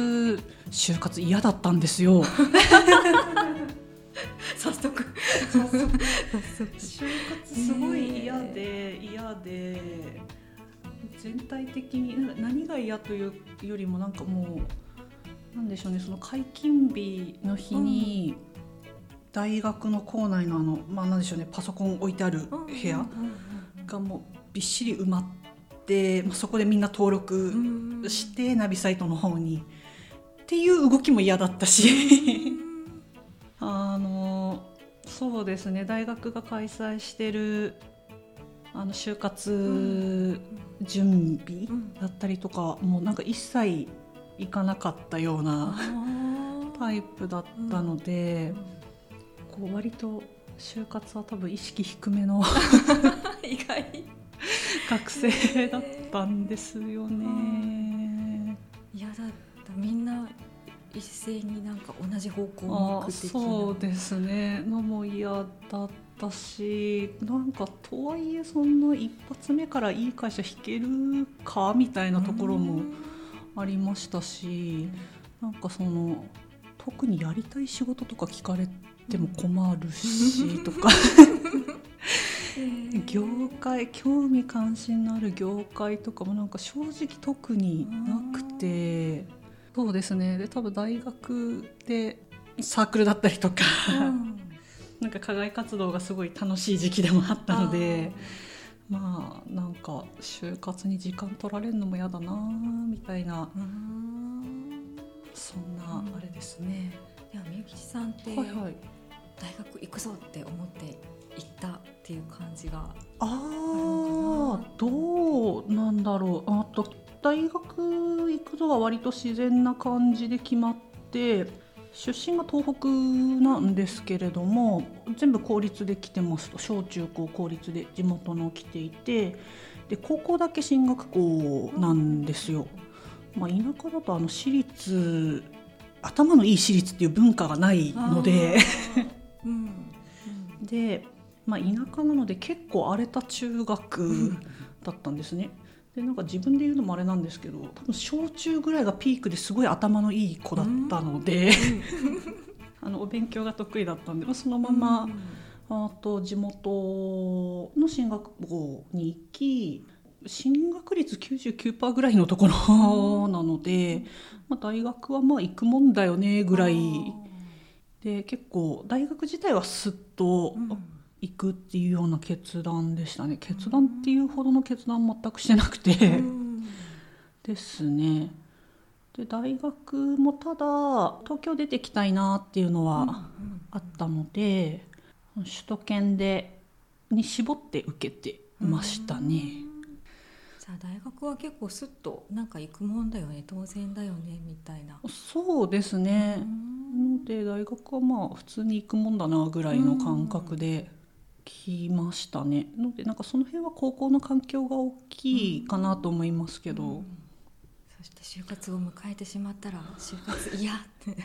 活就活嫌だったんですよ。早速就活すごい嫌で嫌で全体的に何が嫌というよりもなんかもうなんでしょうねその解禁日の日に、大学の校内のあのまあなんでしょうねパソコン置いてある部屋がもうびっしり埋まって、まあ、そこでみんな登録してナビサイトの方にっていう動きも嫌だったし。あのそうですね。大学が開催してるあの就活準備だったりとか、もうなんか一切行かなかったようなタイプだったので、こう割と就活は多分意識低めの 意外。学生だったんですよね。みんな一斉になんか同じ方向にあ行く的なそうですね。のも嫌だったしなんかとはいえそんな一発目からいい会社引けるかみたいなところもありましたしなんかその特にやりたい仕事とか聞かれても困るしとか。業界興味関心のある業界とかもなんか正直特になくてそうですね。で多分大学でサークルだったりとかなんか課外活動がすごい楽しい時期でもあったのでまあなんか就活に時間取られるのも嫌だなみたいなそんなあれですね。いやみゆきちさんってはいはい。大学行くぞって思って行ったっていう感じがああどうなんだろう。あと大学行くのは割と自然な感じで決まって出身が東北なんですけれども全部公立で来てますと小中高公立で地元の来ていてで高校だけ進学校なんですよ。まあ、田舎だとあの私立頭のいい私立っていう文化がないので。あー うんで、まあ、田舎なので結構荒れた中学だったんですね。でなんか自分で言うのもあれなんですけど多分小中ぐらいがピークですごい頭のいい子だったので、あのお勉強が得意だったんでまあそのまま、あと地元の進学校に行き進学率99%ぐらいのところなので、まあ、大学はまあ行くもんだよねぐらい。で結構大学自体はすっと行くっていうような決断でしたね。決断っていうほどの決断全くしてなくて、ですね。で大学もただ東京出てきたいなっていうのはあったので、首都圏でに絞って受けてましたね。じゃあ大学は結構スッとなんか行くもんだよね。当然だよねみたいな。そうですね、ので大学はまあ普通に行くもんだなぐらいの感覚で来ましたね、のでなんかその辺は高校の環境が大きいかなと思いますけど、そして就活を迎えてしまったら就活嫌って。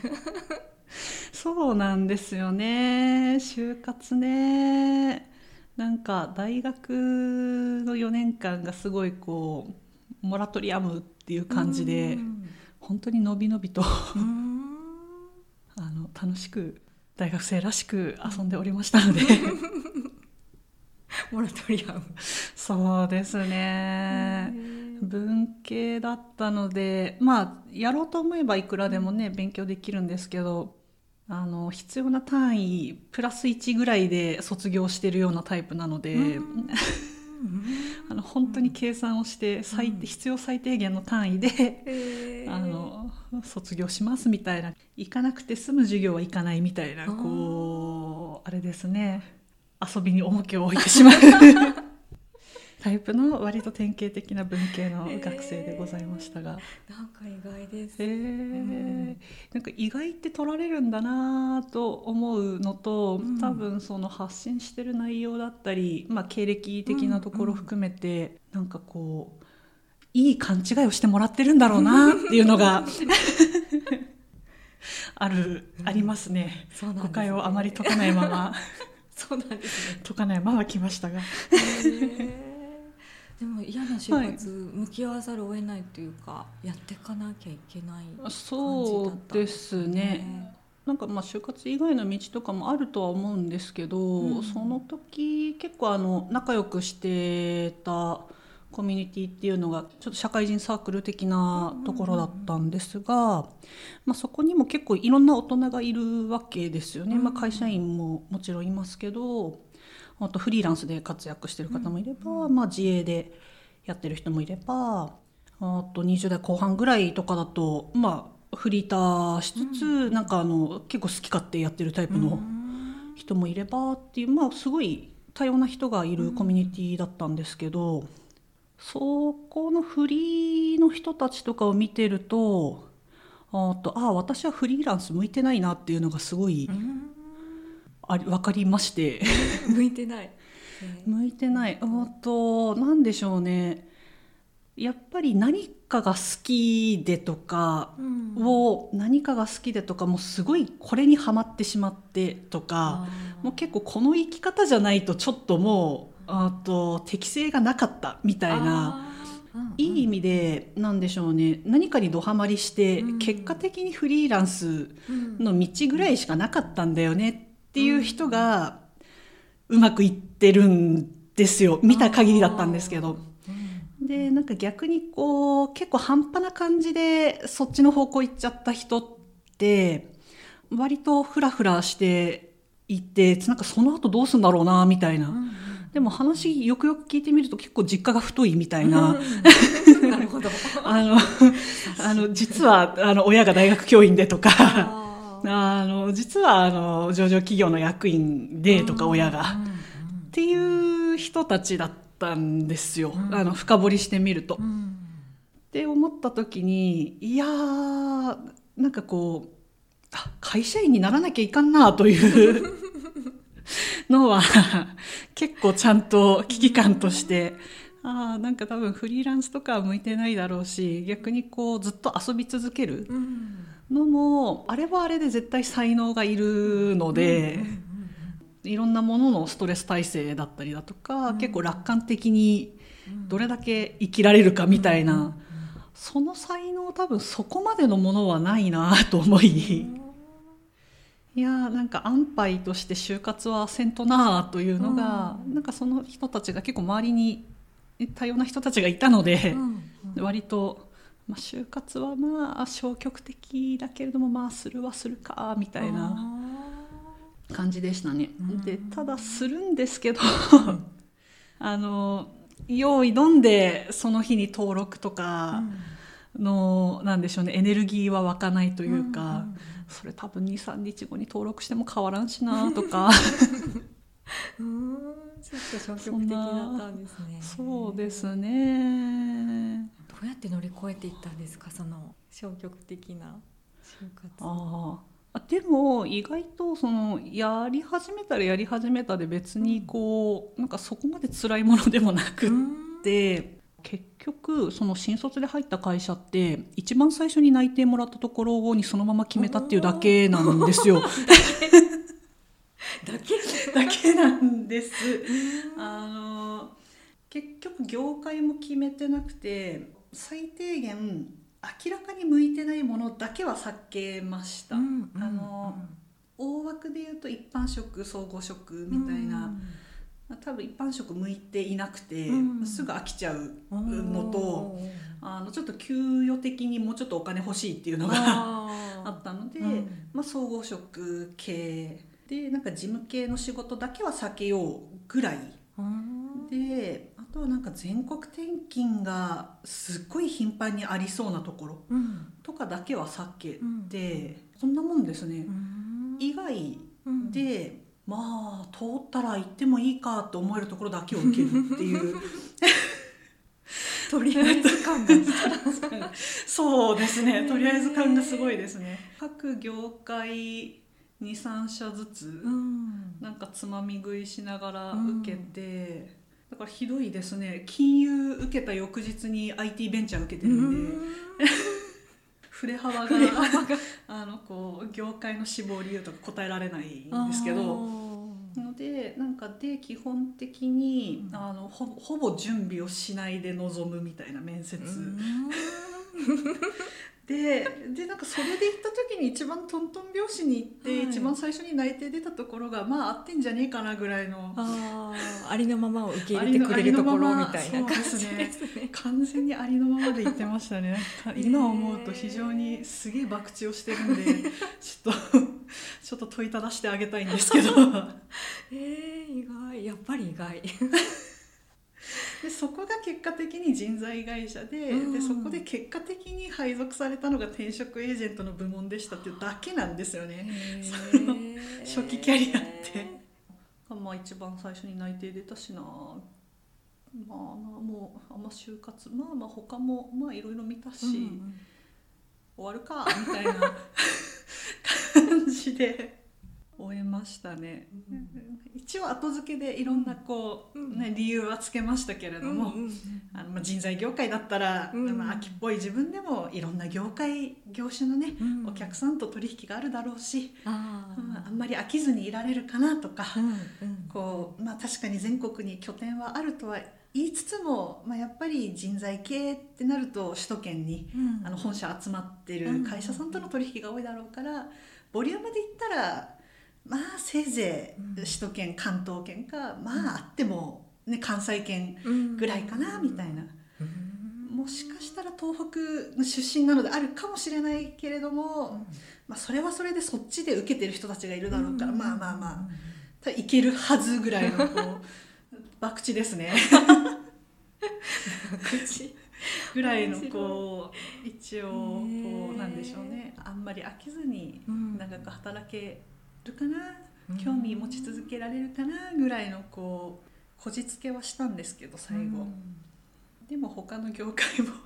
そうなんですよね。就活ね。なんか大学の4年間がすごいこうモラトリアムっていう感じで、うん本当にのびのびとうん。あの楽しく大学生らしく遊んでおりましたので モラトリアム。そうですね。文系だったのでまあやろうと思えばいくらでもね勉強できるんですけどあの必要な単位プラス1ぐらいで卒業してるようなタイプなので、あの本当に計算をして最低必要最低限の単位で、あの卒業しますみたいな。行かなくて済む授業は行かないみたいなこうあれですね遊びに重きを置いてしまう。タイプの割と典型的な文系の学生でございましたが。なんか意外です、へえなんか意外って取られるんだなと思うのと、うん。多分その発信してる内容だったり、まあ、経歴的なところ含めて、なんかこういい勘違いをしてもらってるんだろうなっていうのが ある、ありますね。ね。誤解をあまり解かないままそうなんですね。解かないまま来ましたが。でも嫌な就活、向き合わざるを得ないというかやっていかなきゃいけない感じだったんそうですね。なんかまあ就活以外の道とかもあるとは思うんですけど、うん。その時結構あの仲良くしてたコミュニティっていうのがちょっと社会人サークル的なところだったんですが、まあ、そこにも結構いろんな大人がいるわけですよね、うん。まあ、会社員ももちろんいますけどあとフリーランスで活躍してる方もいれば、まあ、自営でやってる人もいればあと20代後半ぐらいとかだとまあフリーターしつつ、なんかあの結構好き勝手やってるタイプの人もいればっていうまあすごい多様な人がいるコミュニティだったんですけど、そこのフリーの人たちとかを見てるとあとあ私はフリーランス向いてないなっていうのがすごいうん。あり分かりまして。向いてない。向いてない。あと何でしょうね。やっぱり何かが好きでとかうん。を何かが好きでとかもうすごいこれにはまってしまってとかもう結構この生き方じゃないとちょっともうあと適性がなかったみたいないい意味でなんでしょうね。何かにドハマりしてうん。結果的にフリーランスうん。の道ぐらいしかなかったんだよねっていう人がうまくいってるんですよ。見た限りだったんですけど。うん。でなんか逆にこう結構半端な感じでそっちの方向行っちゃった人って割とフラフラしていってなんかその後どうすんだろうなみたいな。うんでも話よくよく聞いてみると結構実家が太いみたいな。うん。なるほど。あのあの実はあの親が大学教員でとか。あの実はあの上場企業の役員でとか親が、うん。っていう人たちだったんですよ、うん。あの深掘りしてみると。って思った時にいやーなんかこうあ会社員にならなきゃいかんなという のは結構ちゃんと危機感として。あーなんか多分フリーランスとかは向いてないだろうし逆にこうずっと遊び続けるのもあれはあれで絶対才能がいるので、いろんなもののストレス耐性だったりだとか、結構楽観的にどれだけ生きられるかみたいな、その才能多分そこまでのものはないなと思いいやーなんか安牌として就活はせんとなというのが、うん。なんかその人たちが結構周りに多様な人たちがいたのでう、んうん。割と、まあ、就活はまあ消極的だけれどもまあするはするかみたいな感じでしたね。うん。でただするんですけど あの用意どんでその日に登録とあかーの、なんでしょうねエネルギーは湧かないというか、んんそれ多分23日後に登録しても変わらんしなとか。うんちょっと消極的だったんですね。そうですね。どうやって乗り越えていったんですかその消極的な就活。ああでも意外とそのやり始めたらやり始めたで別にこうなんかそこまで辛いものでもなくっうん。て結局その新卒で入った会社って一番最初に内定もらったところにそのまま決めたっていうだけなんですよ。だけ？だけなんです。あの結局業界も決めてなくて最低限明らかに向いてないものだけは避けました。うんあの大枠で言うと一般職総合職みたいな、多分一般職向いていなくて、うん。すぐ飽きちゃううんのとあのちょっと給与的にもうちょっとお金欲しいっていうのがああったので、うん。まあ、総合職系。でなんか事務系の仕事だけは避けようぐらい。うんであとはなんか全国転勤がすっごい頻繁にありそうなところうん。とかだけは避けうん。て、そんなもんですね。うん。以外うん。で、まあ通ったら行ってもいいかと思えるところだけを受けるっていう。とりあえず感が そうですね。とりあえず感がすごいですね。各業界23社ずつ、うん。なんかつまみ食いしながら受けて、だからひどいですね。金融受けた翌日に IT ベンチャー受けてるんで、振れ幅が。振れ幅があのこう業界の志望理由とか答えられないんですけどのでなんかで基本的に、うん。あのほぼほぼ準備をしないで臨むみたいな面接、ででなんかそれで行った時に一番トントン拍子に行って、はい。一番最初に内定出たところがまあ合ってんじゃねえかなぐらいの。ああありのままを受け入れてくれるところみたいな感じですね。完全にありのままで言ってましたね。か今思うと非常にすげえ博打をしてるんで ちょっとちょっと問いただしてあげたいんですけど。えー、意外。やっぱり意外。でそこが結果的に人材会社で,、うん。でそこで結果的に配属されたのが転職エージェントの部門でしたっていうだけなんですよね。初期キャリアって。まあ一番最初に内定出たしな。まあなもうあんま就活まあまあ他もまあいろいろ見たし、うん。終わるかみたいな。感じで終えましたね。一応後付けでいろんなこう、うん。ね、理由はつけましたけれども、うんうん。あのまあ人材業界だったら、うん。まあ、秋っぽい自分でもいろんな業界業種のね、うん。お客さんと取引があるだろうし、あまあ、んまり飽きずにいられるかなとか、うんうん。こうまあ、確かに全国に拠点はあるとは言いつつも、まあ、やっぱり人材系ってなると首都圏にうん。あの本社集まってる会社さんとの取引が多いだろうからボリュームで言ったらまあせいぜうんい首都圏関東圏かまああっても、ね、関西圏うん。ぐらいかなみたいな。うん。もしかしたら東北の出身なのであるかもしれないけれども、まあ、それはそれでそっちで受けてる人たちがいるだろうから、まあまあまあ。いけるはずぐらいのこう 博打ですね。口 ぐらいのこう一応こうなんでしょうね。あんまり飽きずにうん。長く働けるかな、うん。興味持ち続けられるかな？ぐらいのこうこじつけはしたんですけど最後、でも他の業界も。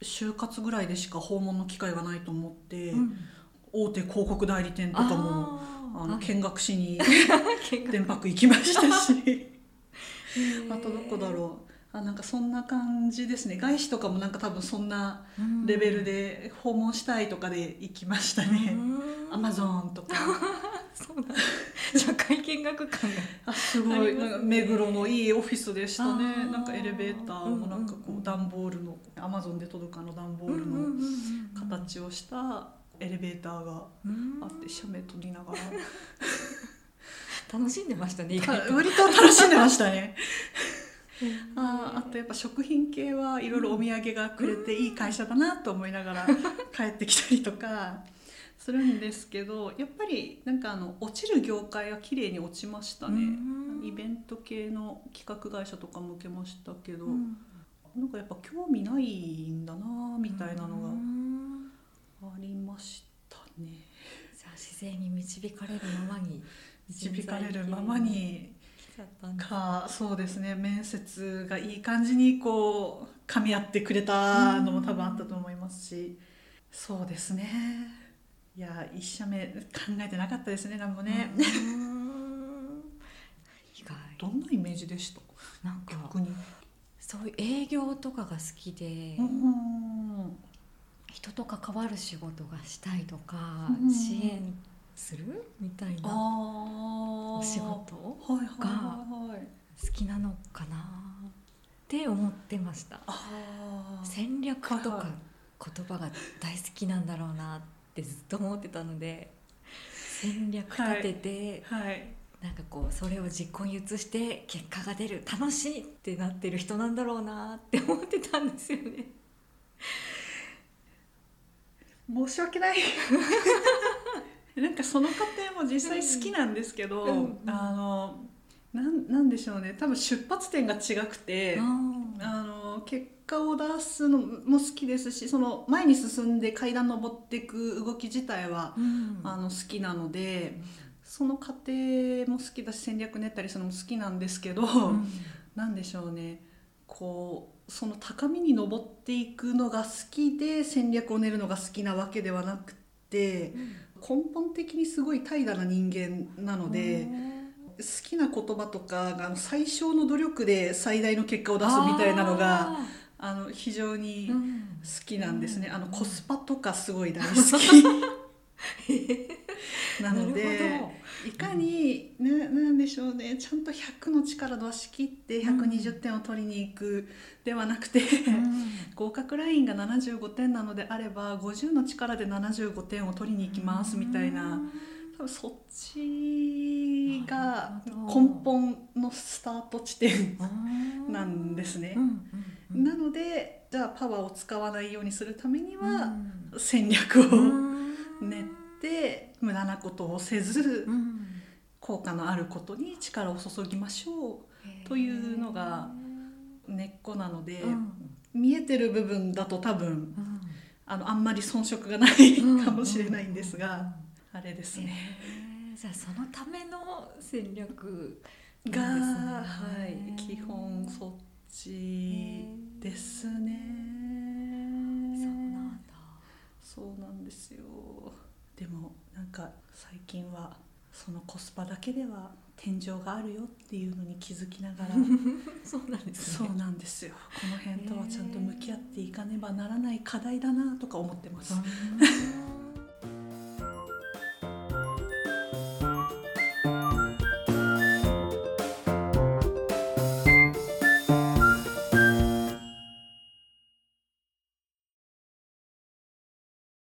就活ぐらいでしか訪問の機会がないと思って、うん。大手広告代理店とかもあの見学しに 電泊行きましたし。あとどこだろう。あなんかそんな感じですね。外資とかもなんか多分そんなうん。レベルで訪問したいとかで行きましたね。うん。アマゾンとかそうなんだ。社会見学感が。あすごい。なんか目黒のいいオフィスでしたね。なんかエレベーターもなんかこう段ボールのアマゾンで届くあの段ボールの形をしたエレベーターがあって写メ撮りながら。楽しんでましたね意外と。割と楽しんでましたね。あーあとやっぱ食品系はいろいろお土産がくれていい会社だなと思いながら帰ってきたりとかするんですけどやっぱりなんかあの落ちる業界は綺麗に落ちましたね。うん。イベント系の企画会社とかも受けましたけど、うん。なんかやっぱ興味ないんだなみたいなのうん。がありましたね。じゃあ自然に導かれるままに導かれるままにかそうですね。面接がいい感じにこう噛み合ってくれたのも多分あったと思いますし、そうですねいや一社目考えてなかったですね何もね、うん。意外。どんなイメージでした？なんか逆に。そういう営業とかが好きで、うん人と関わる仕事がしたいとか、うん支援するみたいあなおお仕事はいはいはいはい。好きなのかなって思ってました。戦略とか言葉が大好きなんだろうなってずっと思ってたので戦略立てて、はい。なんかこうそれを実行に移して結果が出る楽しいってなってる人なんだろうなって 思ってたんですよね。申し訳ない。なんかその過程も実際好きなんですけど、うんうん。あのなんなんでしょうね。多分出発点が違くて、ああの結果を出すのも好きですしその前に進んで階段登っていく動き自体は、うん。あの好きなのでその過程も好きだし戦略練ったりするのも好きなんですけど、うん。なんでしょうね。こうその高みに登っていくのが好きで戦略を練るのが好きなわけではなくて根本的にすごい怠惰な人間なので。好きな言葉とかがあの最小の努力で最大の結果を出すみたいなのがあの非常にうん。好きなんですね、うん。あのコスパとかすごい大好き。なのでほいかに、ね、なんでしょうね。ちゃんと100の力出し切って120点を取りに行くではなくて、ど、合格ラインが75点なのであれば50の力で75点を取りに行きますみたいな多分そっちが根本のスタート地点なんですね。なのでじゃあパワーを使わないようにするためにうはん。戦略をうん。練って無駄なことをせずうん。効果のあることに力を注ぎましょというのがう根っこなので、うん。見えてる部分だと多分うん。あのあんまり遜色がないうん。かもしれないんですが、あれですね。へーじゃあそのための戦略が、なんはい、基本そっちですね。そうなんだそうなんですよ。でもなんか最近はそのコスパだけでは天井があるよっていうのに気づきながら そうなんですそうなんですよこの辺とはちゃんと向き合っていかねばならない課題だなとか思ってます。うん